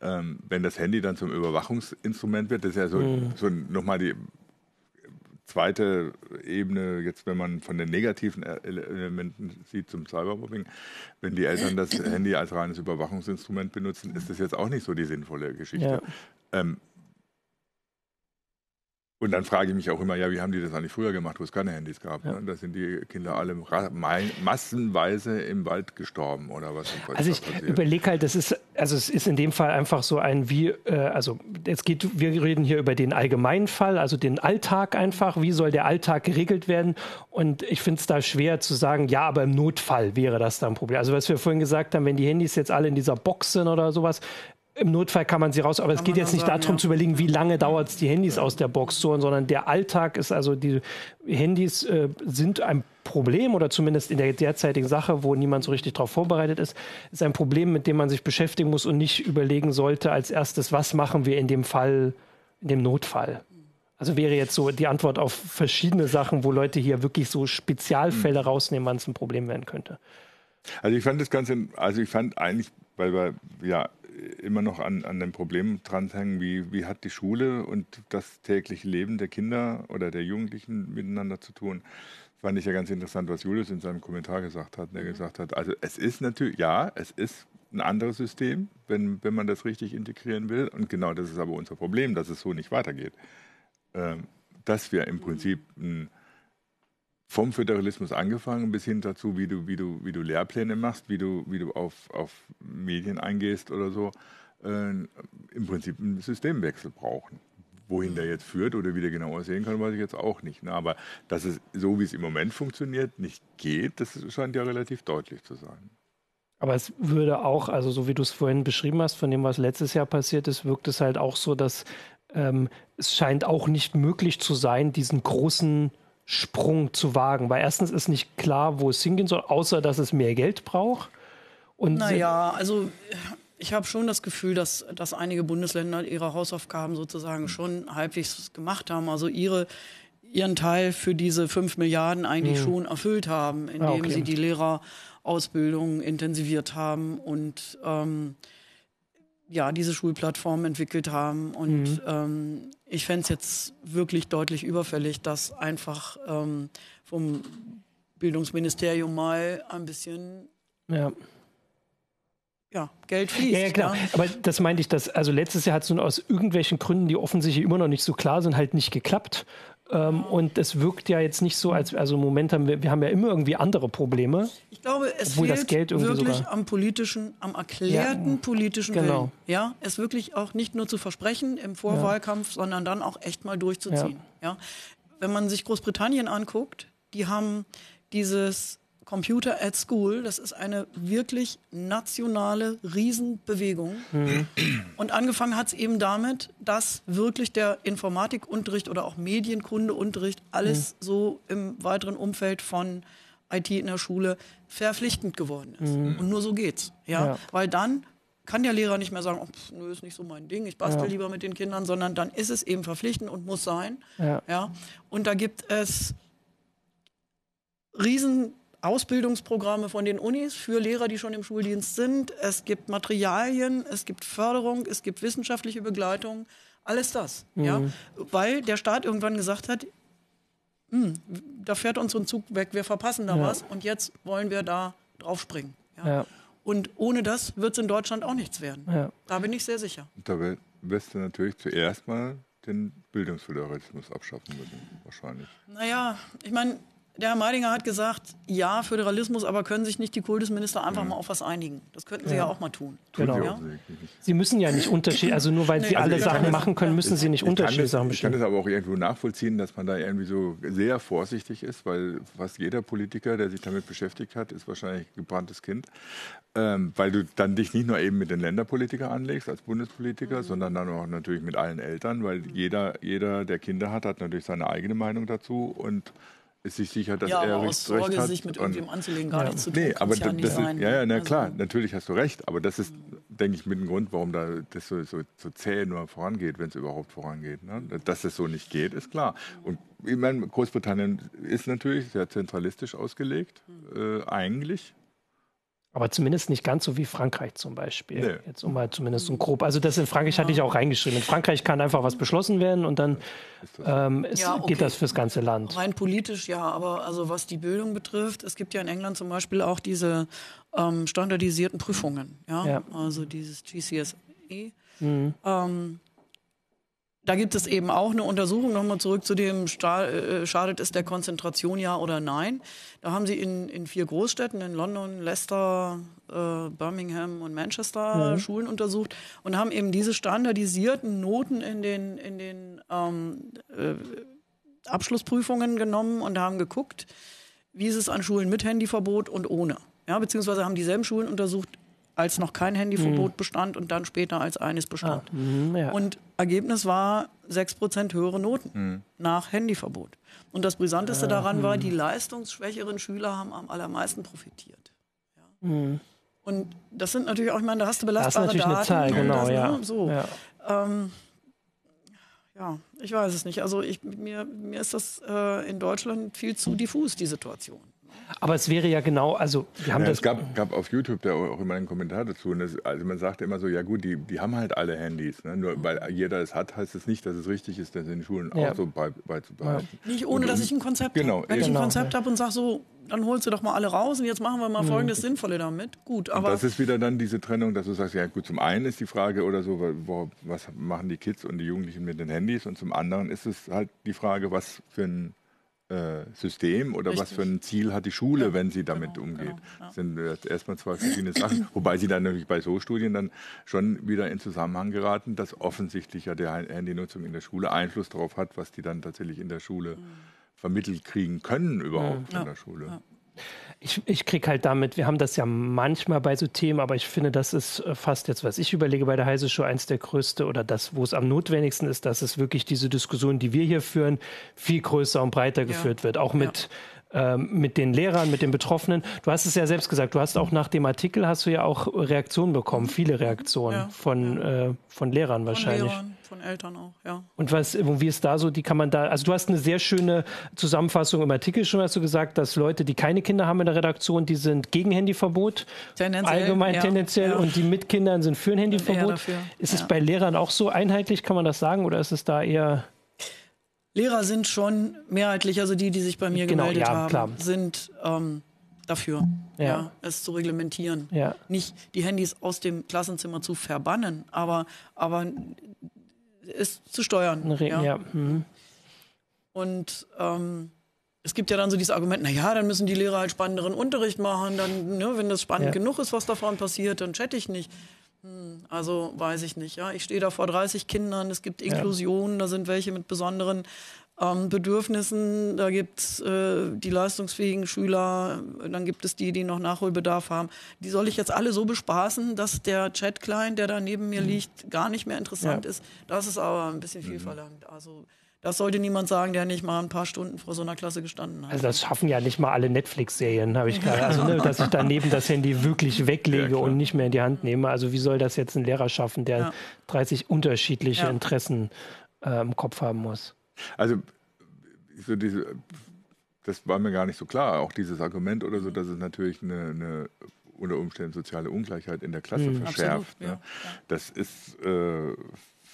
ähm, wenn das Handy dann zum Überwachungsinstrument wird, das ist ja so, mhm. so nochmal die zweite Ebene, jetzt wenn man von den negativen Elementen sieht zum Cybermobbing, wenn die Eltern das Handy als reines Überwachungsinstrument benutzen, ist das jetzt auch nicht so die sinnvolle Geschichte. Ja. Ähm, und dann frage ich mich auch immer, ja, wie haben die das eigentlich früher gemacht, wo es keine Handys gab? Ja. Ne? Da sind die Kinder alle massenweise im Wald gestorben oder was? Also ich überlege halt, das ist, also es ist in dem Fall einfach so ein wie, äh, also jetzt geht, wir reden hier über den allgemeinen Fall, also den Alltag einfach, wie soll der Alltag geregelt werden? Und ich finde es da schwer zu sagen, ja, aber im Notfall wäre das da ein Problem. Also was wir vorhin gesagt haben, wenn die Handys jetzt alle in dieser Box sind oder sowas, im Notfall kann man sie raus, aber kann es geht jetzt nicht sagen, darum ja. zu überlegen, wie lange dauert es, die Handys ja. aus der Box zu holen, sondern der Alltag ist also, die Handys äh, sind ein Problem oder zumindest in der derzeitigen Sache, wo niemand so richtig darauf vorbereitet ist, ist ein Problem, mit dem man sich beschäftigen muss und nicht überlegen sollte als erstes, was machen wir in dem Fall, in dem Notfall. Also wäre jetzt so die Antwort auf verschiedene Sachen, wo Leute hier wirklich so Spezialfälle mhm. rausnehmen, wann es ein Problem werden könnte. Also ich fand das Ganze, also ich fand eigentlich, weil wir ja immer noch an, an dem Problem dranhängen, wie, wie hat die Schule und das tägliche Leben der Kinder oder der Jugendlichen miteinander zu tun. Fand ich ja ganz interessant, was Julius in seinem Kommentar gesagt hat. Der mhm. gesagt hat, also es ist natürlich, ja, es ist ein anderes System, wenn, wenn man das richtig integrieren will. Und genau das ist aber unser Problem, dass es so nicht weitergeht. Ähm, dass wir im Prinzip ein vom Föderalismus angefangen bis hin dazu, wie du, wie du, wie du Lehrpläne machst, wie du, wie du auf, auf Medien eingehst oder so, äh, im Prinzip einen Systemwechsel brauchen. Wohin der jetzt führt oder wie der genau aussehen kann, weiß ich jetzt auch nicht. Ne? Aber dass es so, wie es im Moment funktioniert, nicht geht, das scheint ja relativ deutlich zu sein. Aber es würde auch, also so wie du es vorhin beschrieben hast, von dem, was letztes Jahr passiert ist, wirkt es halt auch so, dass ähm, es scheint auch nicht möglich zu sein, diesen großen Sprung zu wagen. Weil erstens ist nicht klar, wo es hingehen soll, außer dass es mehr Geld braucht. Und naja, also ich habe schon das Gefühl, dass, dass einige Bundesländer ihre Hausaufgaben sozusagen schon halbwegs gemacht haben. Also ihre, ihren Teil für diese 5 Milliarden eigentlich hm. schon erfüllt haben, indem ah, okay. sie die Lehrerausbildung intensiviert haben und ähm, ja, diese Schulplattform entwickelt haben. Und mhm. ähm, ich fände es jetzt wirklich deutlich überfällig, dass einfach ähm, vom Bildungsministerium mal ein bisschen ja. Ja, Geld fließt. Ja, ja klar. Ja. Aber das meinte ich, dass, also letztes Jahr hat es nun aus irgendwelchen Gründen, die offensichtlich immer noch nicht so klar sind, halt nicht geklappt. Ähm, und es wirkt ja jetzt nicht so, als also im Moment haben wir, wir haben ja immer irgendwie andere Probleme. Ich glaube, es fehlt das Geld wirklich sogar am politischen, am erklärten ja, politischen genau. Willen. Ja, es wirklich auch nicht nur zu versprechen im Vorwahlkampf, ja. sondern dann auch echt mal durchzuziehen. Ja. Wenn man sich Großbritannien anguckt, die haben dieses Computer at School, das ist eine wirklich nationale Riesenbewegung. Mhm. Und angefangen hat es eben damit, dass wirklich der Informatikunterricht oder auch Medienkundeunterricht alles mhm. so im weiteren Umfeld von IT in der Schule verpflichtend geworden ist. Mhm. Und nur so geht's. Ja? ja? Weil dann kann der Lehrer nicht mehr sagen, oh, pff, nö, ist nicht so mein Ding, ich bastel ja. lieber mit den Kindern, sondern dann ist es eben verpflichtend und muss sein. Ja. ja? Und da gibt es riesen Ausbildungsprogramme von den Unis für Lehrer, die schon im Schuldienst sind. Es gibt Materialien, es gibt Förderung, es gibt wissenschaftliche Begleitung, alles das. Mhm. Ja? Weil der Staat irgendwann gesagt hat, hm, da fährt uns ein Zug weg, wir verpassen da ja. was und jetzt wollen wir da draufspringen. Ja? ja. Und ohne das wird es in Deutschland auch nichts werden. Ja. Da bin ich sehr sicher. Da wirst du natürlich zuerst mal den Bildungsföderalismus abschaffen müssen, wahrscheinlich. Naja, ich meine, der Herr Meidinger hat gesagt, ja, Föderalismus, aber können sich nicht die Kultusminister einfach mhm. mal auf was einigen? Das könnten sie ja, ja auch mal tun. Genau. Ja? Sie müssen ja nicht unterschiedlich, also nur weil nee, sie alle Sachen machen können, müssen sie nicht unterschiedliche Sachen bestimmen. Ich kann es aber auch irgendwo nachvollziehen, dass man da irgendwie so sehr vorsichtig ist, weil fast jeder Politiker, der sich damit beschäftigt hat, ist wahrscheinlich ein gebranntes Kind. Ähm, weil du dann dich nicht nur eben mit den Länderpolitikern anlegst als Bundespolitiker, mhm. sondern dann auch natürlich mit allen Eltern, weil jeder, jeder, der Kinder hat, hat natürlich seine eigene Meinung dazu und ist sich sicher, dass ja, er aber aus Sorge, hat. sich mit irgendwem anzulegen, gar ja. nichts zu tun. Nee, aber ja, das ist, ja, ja, na also, klar, natürlich hast du recht, aber das ist, denke ich, mit dem Grund, warum da das so, so, so zäh nur vorangeht, wenn es überhaupt vorangeht. Ne? Dass es so nicht geht, ist klar. Und ich meine, Großbritannien ist natürlich sehr zentralistisch ausgelegt, äh, eigentlich. Aber zumindest nicht ganz so wie Frankreich zum Beispiel. Nee. Jetzt um mal zumindest so grob. Also das in Frankreich hatte ich auch reingeschrieben. In Frankreich kann einfach was beschlossen werden und dann ähm, ja, okay. geht das fürs ganze Land. Rein politisch ja, aber also was die Bildung betrifft, es gibt ja in England zum Beispiel auch diese ähm, standardisierten Prüfungen. Ja? ja? Also dieses GCSE. Mhm. Ähm, da gibt es eben auch eine Untersuchung, nochmal zurück zu dem, äh, schadet es der Konzentration ja oder nein. Da haben sie in, in vier Großstädten, in London, Leicester, äh, Birmingham und Manchester, mhm. Schulen untersucht und haben eben diese standardisierten Noten in den, in den ähm, äh, Abschlussprüfungen genommen und haben geguckt, wie ist es an Schulen mit Handyverbot und ohne. Ja, beziehungsweise haben dieselben Schulen untersucht, als noch kein Handyverbot mhm. bestand und dann später als eines bestand. Ah, mh, ja. Und Ergebnis war 6% höhere Noten mhm. nach Handyverbot. Und das Brisanteste ah, daran war, mhm. die leistungsschwächeren Schüler haben am allermeisten profitiert. Ja. Mhm. Und das sind natürlich auch, ich meine, da hast du belastbare das ist natürlich Daten. Eine Zahl, genau, das, ne, ja. So. Ja. Ähm, ja, ich weiß es nicht. Also ich, mir, mir ist das äh, in Deutschland viel zu diffus, die Situation. Aber es wäre ja genau, also wir haben ja, das. Es gab, gab auf YouTube da auch immer einen Kommentar dazu. Das, also man sagte immer so, ja gut, die, die haben halt alle Handys. Ne? Nur weil jeder es hat, heißt es nicht, dass es richtig ist, das in den Schulen ja. auch so beizubehalten. Ja. Nicht ohne, und, dass ich ein Konzept genau, habe. Wenn ich ein Konzept genau. habe und sage so, dann holst du doch mal alle raus und jetzt machen wir mal mhm. folgendes mhm. Sinnvolle damit. Gut, aber. Und das ist wieder dann diese Trennung, dass du sagst, ja gut, zum einen ist die Frage oder so, wo, was machen die Kids und die Jugendlichen mit den Handys und zum anderen ist es halt die Frage, was für ein System oder Richtig. was für ein Ziel hat die Schule, ja, wenn sie damit genau, umgeht. Genau, ja. Das sind äh, erstmal zwei verschiedene Sachen, wobei sie dann natürlich bei so Studien dann schon wieder in Zusammenhang geraten, dass offensichtlich ja die Handynutzung in der Schule Einfluss darauf hat, was die dann tatsächlich in der Schule mhm. vermittelt kriegen können überhaupt ja. in der Schule ich, ich kriege halt damit, wir haben das ja manchmal bei so Themen, aber ich finde, das ist äh, fast jetzt, was ich überlege bei der Heise Show, eins der größte oder das, wo es am notwendigsten ist, dass es wirklich diese Diskussion, die wir hier führen, viel größer und breiter ja. geführt wird. Auch mit, ja. Ähm, mit den Lehrern, mit den Betroffenen. Du hast es ja selbst gesagt, du hast auch nach dem Artikel hast du ja auch Reaktionen bekommen, viele Reaktionen ja. von, äh, von Lehrern wahrscheinlich. Von Lehrern von Eltern auch, ja. Und was, wie ist da so, die kann man da, also du hast eine sehr schöne Zusammenfassung im Artikel schon, hast du gesagt, dass Leute, die keine Kinder haben in der Redaktion, die sind gegen Handyverbot. Tendenziell. Allgemein ja, tendenziell. Ja. Und die mit Kindern sind für ein Handyverbot. Ist ja. es bei Lehrern auch so einheitlich, kann man das sagen, oder ist es da eher. Lehrer sind schon mehrheitlich, also die, die sich bei mir genau, gemeldet haben, klar. sind ähm, dafür, ja. ja. es zu reglementieren. Ja. Nicht die Handys aus dem Klassenzimmer zu verbannen, aber, aber es zu steuern. ja. ja. Mhm. Und ähm, es gibt ja dann so dieses Argument, na ja, dann müssen die Lehrer halt spannenderen Unterricht machen, dann, ne, wenn das spannend ja. genug ist, was davon passiert, dann chatte ich nicht. Also weiß ich nicht, ja. Ich stehe da vor 30 Kindern, es gibt Inklusion, ja. da sind welche mit besonderen ähm, Bedürfnissen, da gibt es äh, die leistungsfähigen Schüler, dann gibt es die, die noch Nachholbedarf haben. Die soll ich jetzt alle so bespaßen, dass der Chat-Client, der da neben mir mhm. liegt, gar nicht mehr interessant ja. ist. Das ist aber ein bisschen viel mhm. verlangt. Also das sollte niemand sagen, der nicht mal ein paar Stunden vor so einer Klasse gestanden hat. Also das schaffen ja nicht mal alle Netflix-Serien, habe ich gerade. Also, ne, dass ich daneben das Handy wirklich weglege ja, und nicht mehr in die Hand nehme. Also wie soll das jetzt ein Lehrer schaffen, der ja. 30 unterschiedliche ja. Interessen äh, im Kopf haben muss? Also so diese, das war mir gar nicht so klar, auch dieses Argument oder so, dass es natürlich eine, eine unter Umständen soziale Ungleichheit in der Klasse mhm. verschärft. Absolut, ne? Das ist äh,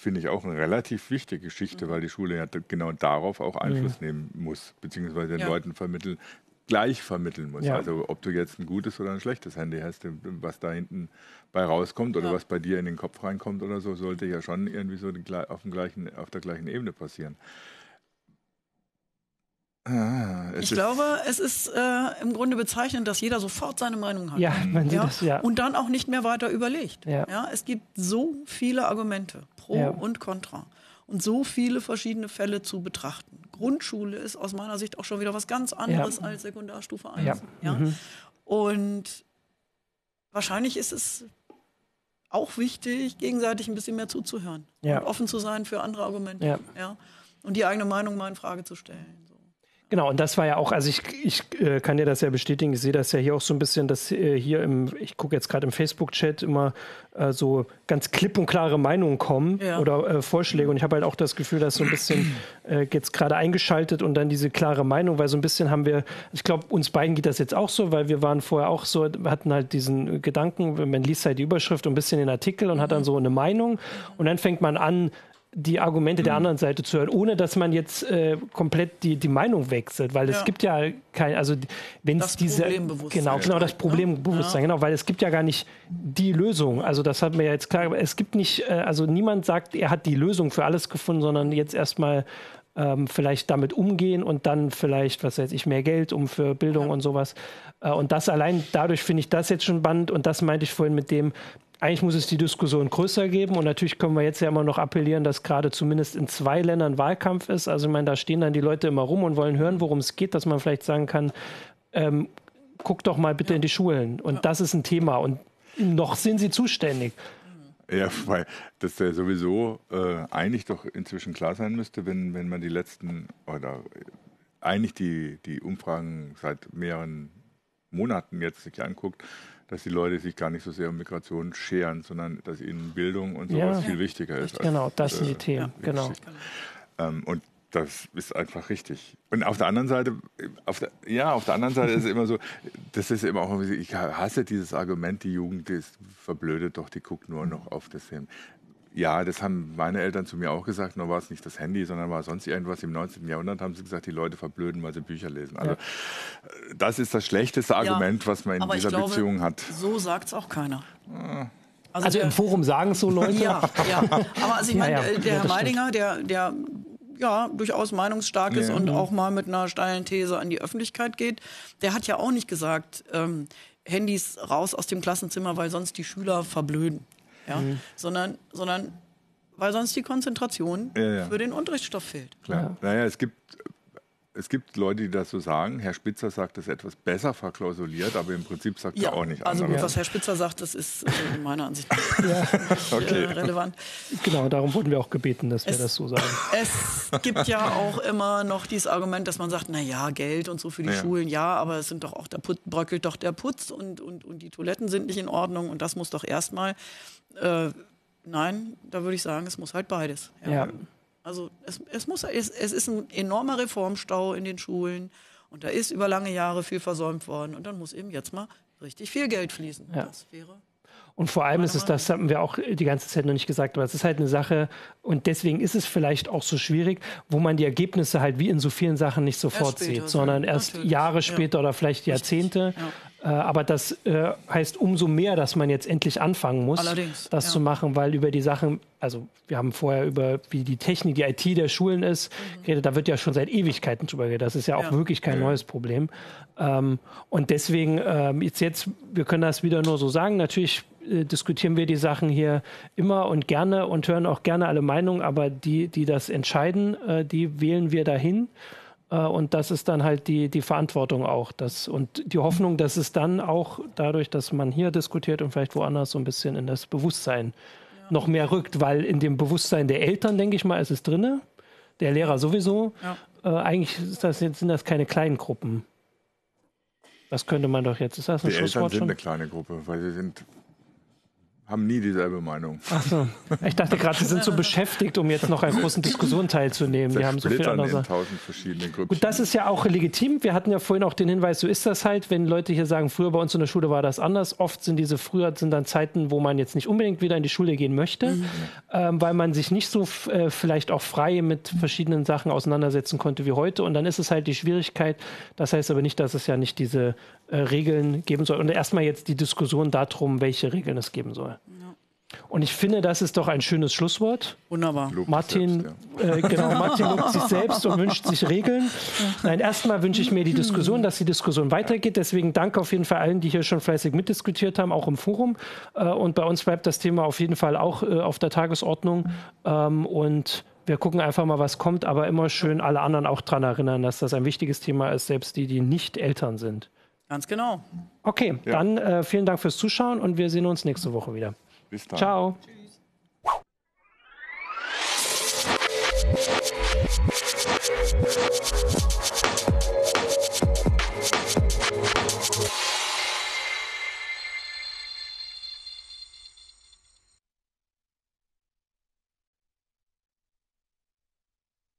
finde ich auch eine relativ wichtige Geschichte, mhm. weil die Schule ja genau darauf auch Einfluss mhm. nehmen muss, beziehungsweise den ja. Leuten vermitteln, gleich vermitteln muss. Ja. Also ob du jetzt ein gutes oder ein schlechtes Handy hast, was da hinten bei rauskommt oder ja. was bei dir in den Kopf reinkommt oder so, sollte ja schon irgendwie so auf, dem gleichen, auf der gleichen Ebene passieren. Ah, ich glaube, es ist äh, im Grunde bezeichnend, dass jeder sofort seine Meinung hat. Ja, man sieht ja? Das, ja. Und dann auch nicht mehr weiter überlegt. Ja. ja? Es gibt so viele Argumente, pro ja. und contra. Und so viele verschiedene Fälle zu betrachten. Grundschule ist aus meiner Sicht auch schon wieder was ganz anderes ja. als Sekundarstufe 1. Ja. ja? Mhm. Und wahrscheinlich ist es auch wichtig, gegenseitig ein bisschen mehr zuzuhören. Ja. Und offen zu sein für andere Argumente. Ja. Ja? Und die eigene Meinung mal in Frage zu stellen. Genau, und das war ja auch, also ich, ich äh, kann dir das ja bestätigen, ich sehe das ja hier auch so ein bisschen, dass äh, hier im, ich gucke jetzt gerade im Facebook-Chat immer äh, so ganz klipp und klare Meinungen kommen ja. oder äh, Vorschläge. Und ich habe halt auch das Gefühl, dass so ein bisschen äh, jetzt gerade eingeschaltet und dann diese klare Meinung, weil so ein bisschen haben wir, ich glaube, uns beiden geht das jetzt auch so, weil wir waren vorher auch so, hatten halt diesen Gedanken, man liest halt die Überschrift und ein bisschen den Artikel und mhm. hat dann so eine Meinung und dann fängt man an, die Argumente mhm. der anderen Seite zu hören, ohne dass man jetzt äh, komplett die, die Meinung wechselt, weil ja. es gibt ja kein, also wenn es diese genau genau das Problembewusstsein ja. genau, weil es gibt ja gar nicht die Lösung. Also das hat mir ja jetzt klar, aber es gibt nicht, äh, also niemand sagt, er hat die Lösung für alles gefunden, sondern jetzt erstmal ähm, vielleicht damit umgehen und dann vielleicht, was weiß ich, mehr Geld um für Bildung ja. und sowas. Äh, und das allein, dadurch finde ich das jetzt schon spannend und das meinte ich vorhin mit dem, eigentlich muss es die Diskussion größer geben und natürlich können wir jetzt ja immer noch appellieren, dass gerade zumindest in zwei Ländern Wahlkampf ist. Also ich meine, da stehen dann die Leute immer rum und wollen hören, worum es geht, dass man vielleicht sagen kann, ähm, guck doch mal bitte ja. in die Schulen und ja. das ist ein Thema und noch sind sie zuständig. Ja, weil das ja sowieso äh, eigentlich doch inzwischen klar sein müsste, wenn, wenn man die letzten oder eigentlich die, die Umfragen seit mehreren Monaten jetzt sich anguckt, dass die Leute sich gar nicht so sehr um Migration scheren, sondern dass ihnen Bildung und sowas ja, viel wichtiger ist. Genau, das sind die äh, Themen. Ja, genau. Ähm, und das ist einfach richtig. Und auf der anderen Seite, auf der, ja, auf der anderen Seite ist es immer so, das ist immer auch, ich hasse dieses Argument, die Jugend ist verblödet doch, die guckt nur noch auf das Film. Ja, das haben meine Eltern zu mir auch gesagt. Nur war es nicht das Handy, sondern war sonst irgendwas. Im 19. Jahrhundert haben sie gesagt, die Leute verblöden, weil sie Bücher lesen. Also ja. das ist das schlechteste Argument, ja, was man in dieser glaube, Beziehung hat. So sagt es auch keiner. Also, also der, im Forum sagen so Leute. Ja, ja. Aber also ich meine, ja, der Herr Meidinger, der, der ja durchaus meinungsstark ist und auch mal mit einer steilen These an die Öffentlichkeit geht, der hat ja auch nicht gesagt, ähm, Handys raus aus dem Klassenzimmer, weil sonst die Schüler verblöden ja? Mhm. sondern, sondern weil sonst die Konzentration ja, ja. für den Unterrichtsstoff fehlt. Klar. Naja, es gibt es gibt Leute, die das so sagen. Herr Spitzer sagt das etwas besser verklausuliert, aber im Prinzip sagt ja, er auch nicht Also gut, was Herr Spitzer sagt, das ist also meiner Ansicht nach ja. nicht okay. äh, relevant. Genau, darum wurden wir auch gebeten, dass es, wir das so sagen. Es gibt ja auch immer noch dieses Argument, dass man sagt, na ja, Geld und so für die ja. Schulen, ja, aber es sind doch auch, da bröckelt doch der Putz und, und, und die Toiletten sind nicht in Ordnung und das muss doch erstmal äh, nein, da würde ich sagen, es muss halt beides. Ja. Also es, es, muss, es, es ist ein enormer Reformstau in den Schulen und da ist über lange Jahre viel versäumt worden und dann muss eben jetzt mal richtig viel Geld fließen. Ja. Das wäre und vor allem ist es, das haben wir auch die ganze Zeit noch nicht gesagt, aber es ist halt eine Sache und deswegen ist es vielleicht auch so schwierig, wo man die Ergebnisse halt wie in so vielen Sachen nicht sofort sieht, sondern erst Jahre später ja. oder vielleicht Jahrzehnte. Ja. Äh, aber das äh, heißt umso mehr, dass man jetzt endlich anfangen muss, Allerdings, das ja. zu machen, weil über die Sachen, also wir haben vorher über, wie die Technik, die IT der Schulen ist, Mhm. geredet, da wird ja schon seit Ewigkeiten drüber geredet. Das ist ja auch Ja. wirklich kein neues Problem. Ähm, und deswegen, ähm, jetzt, jetzt, wir können das wieder nur so sagen, natürlich äh, diskutieren wir die Sachen hier immer und gerne und hören auch gerne alle Meinungen, aber die, die das entscheiden, äh, die wählen wir dahin. Äh, Und das ist dann halt die, die Verantwortung auch. Das, und die Hoffnung, dass es dann auch dadurch, dass man hier diskutiert und vielleicht woanders so ein bisschen in das Bewusstsein noch mehr rückt, weil in dem Bewusstsein der Eltern, denke ich mal, ist es drinne, der Lehrer sowieso. Ja. Äh, eigentlich ist das sind das keine kleinen Gruppen. Das könnte man doch jetzt. Ist das ein Die Eltern Schlusswort sind schon? eine kleine Gruppe, weil sie sind, haben nie dieselbe Meinung. Ach so. Ich dachte gerade, sie sind so beschäftigt, um jetzt noch an großen Diskussionen teilzunehmen. Die haben so viel andere in tausend verschiedene Grüppchen. Gut, das ist ja auch legitim. Wir hatten ja vorhin auch den Hinweis, so ist das halt, wenn Leute hier sagen, früher bei uns in der Schule war das anders. Oft sind diese früher sind dann Zeiten, wo man jetzt nicht unbedingt wieder in die Schule gehen möchte, ähm, weil man sich nicht so äh, vielleicht auch frei mit verschiedenen Sachen auseinandersetzen konnte wie heute. Und dann ist es halt die Schwierigkeit. Das heißt aber nicht, dass es ja nicht diese äh, Regeln geben soll. Und erstmal jetzt die Diskussion darum, welche Regeln es geben soll. Und ich finde, das ist doch ein schönes Schlusswort. Wunderbar. Lob Martin, selbst, äh, genau, Martin lobt sich selbst und wünscht sich Regeln. Nein, erstmal wünsche ich mir die Diskussion, dass die Diskussion weitergeht. Deswegen danke auf jeden Fall allen, die hier schon fleißig mitdiskutiert haben, auch im Forum. Äh, und bei uns bleibt das Thema auf jeden Fall auch äh, auf der Tagesordnung. Ähm, und wir gucken einfach mal, was kommt, aber immer schön alle anderen auch daran erinnern, dass das ein wichtiges Thema ist, selbst die, die nicht Eltern sind. Ganz genau. Okay, ja. dann äh, vielen Dank fürs Zuschauen und wir sehen uns nächste Woche wieder. Bis dann. Ciao. Tschüss.